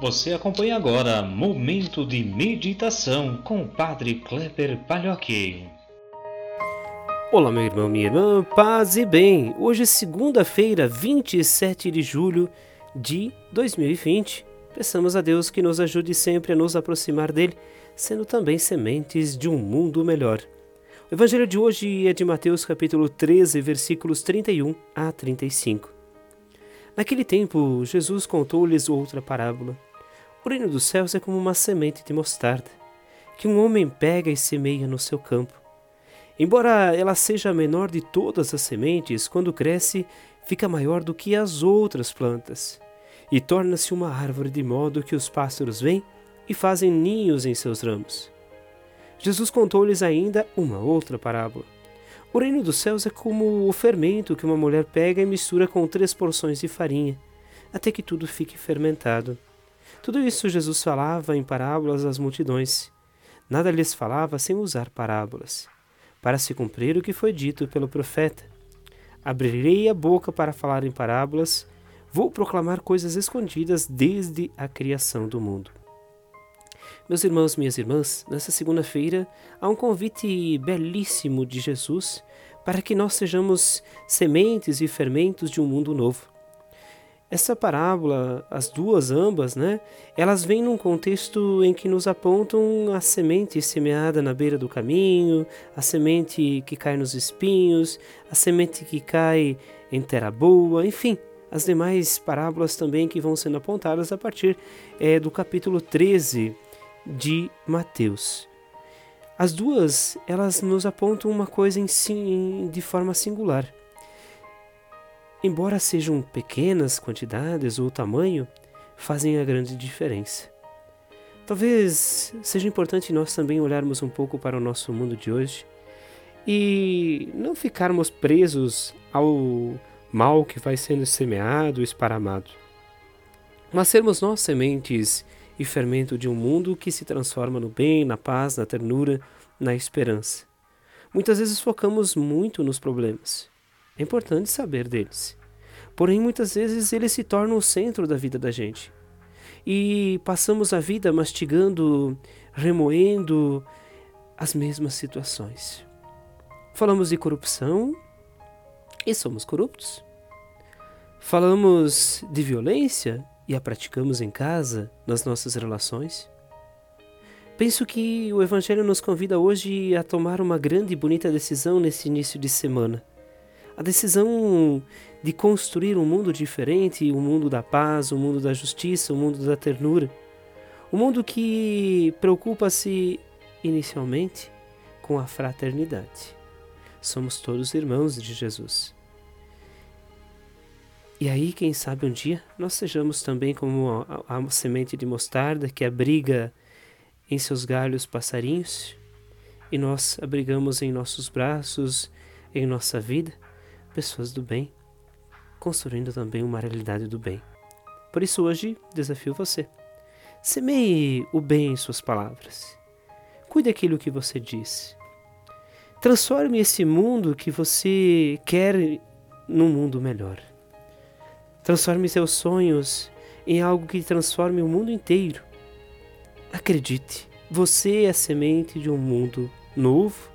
Você acompanha agora Momento de Meditação com o Padre Kleber Palhoque. Olá, meu irmão, minha irmã, paz e bem. Hoje é segunda-feira, 27 de julho de 2020. Peçamos a Deus que nos ajude sempre a nos aproximar dele, sendo também sementes de um mundo melhor. O evangelho de hoje é de Mateus capítulo 13, versículos 31 a 35. Naquele tempo, Jesus contou-lhes outra parábola. O reino dos céus é como uma semente de mostarda, que um homem pega e semeia no seu campo. Embora ela seja a menor de todas as sementes, quando cresce, fica maior do que as outras plantas, e torna-se uma árvore de modo que os pássaros vêm e fazem ninhos em seus ramos. Jesus contou-lhes ainda uma outra parábola. O reino dos céus é como o fermento que uma mulher pega e mistura com três porções de farinha, até que tudo fique fermentado. Tudo isso Jesus falava em parábolas às multidões. Nada lhes falava sem usar parábolas, para se cumprir o que foi dito pelo profeta. Abrirei a boca para falar em parábolas, vou proclamar coisas escondidas desde a criação do mundo. Meus irmãos, minhas irmãs, nessa segunda-feira há um convite belíssimo de Jesus para que nós sejamos sementes e fermentos de um mundo novo. Essa parábola, as duas ambas, né, elas vêm num contexto em que nos apontam a semente semeada na beira do caminho, a semente que cai nos espinhos, a semente que cai em terra boa, enfim, as demais parábolas também que vão sendo apontadas a partir é, do capítulo 13 de Mateus. As duas, elas nos apontam uma coisa em de forma singular. Embora sejam pequenas quantidades ou tamanho, fazem a grande diferença. Talvez seja importante nós também olharmos um pouco para o nosso mundo de hoje e não ficarmos presos ao mal que vai sendo semeado, esparamado, mas sermos nós sementes e fermento de um mundo que se transforma no bem, na paz, na ternura, na esperança. Muitas vezes focamos muito nos problemas é importante saber deles. Porém, muitas vezes eles se tornam o centro da vida da gente. E passamos a vida mastigando, remoendo as mesmas situações. Falamos de corrupção e somos corruptos. Falamos de violência e a praticamos em casa, nas nossas relações. Penso que o Evangelho nos convida hoje a tomar uma grande e bonita decisão nesse início de semana a decisão de construir um mundo diferente, o um mundo da paz, o um mundo da justiça, o um mundo da ternura. Um mundo que preocupa-se inicialmente com a fraternidade. Somos todos irmãos de Jesus. E aí, quem sabe um dia nós sejamos também como a, a, a semente de mostarda que abriga em seus galhos passarinhos e nós abrigamos em nossos braços, em nossa vida, pessoas do bem, construindo também uma realidade do bem. Por isso hoje desafio você. Semeie o bem em suas palavras. Cuide daquilo que você diz. Transforme esse mundo que você quer num mundo melhor. Transforme seus sonhos em algo que transforme o mundo inteiro. Acredite, você é a semente de um mundo novo,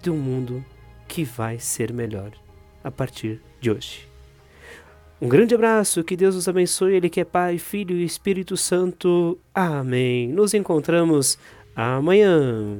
de um mundo que vai ser melhor a partir de hoje. Um grande abraço, que Deus os abençoe, Ele que é Pai, Filho e Espírito Santo. Amém. Nos encontramos amanhã.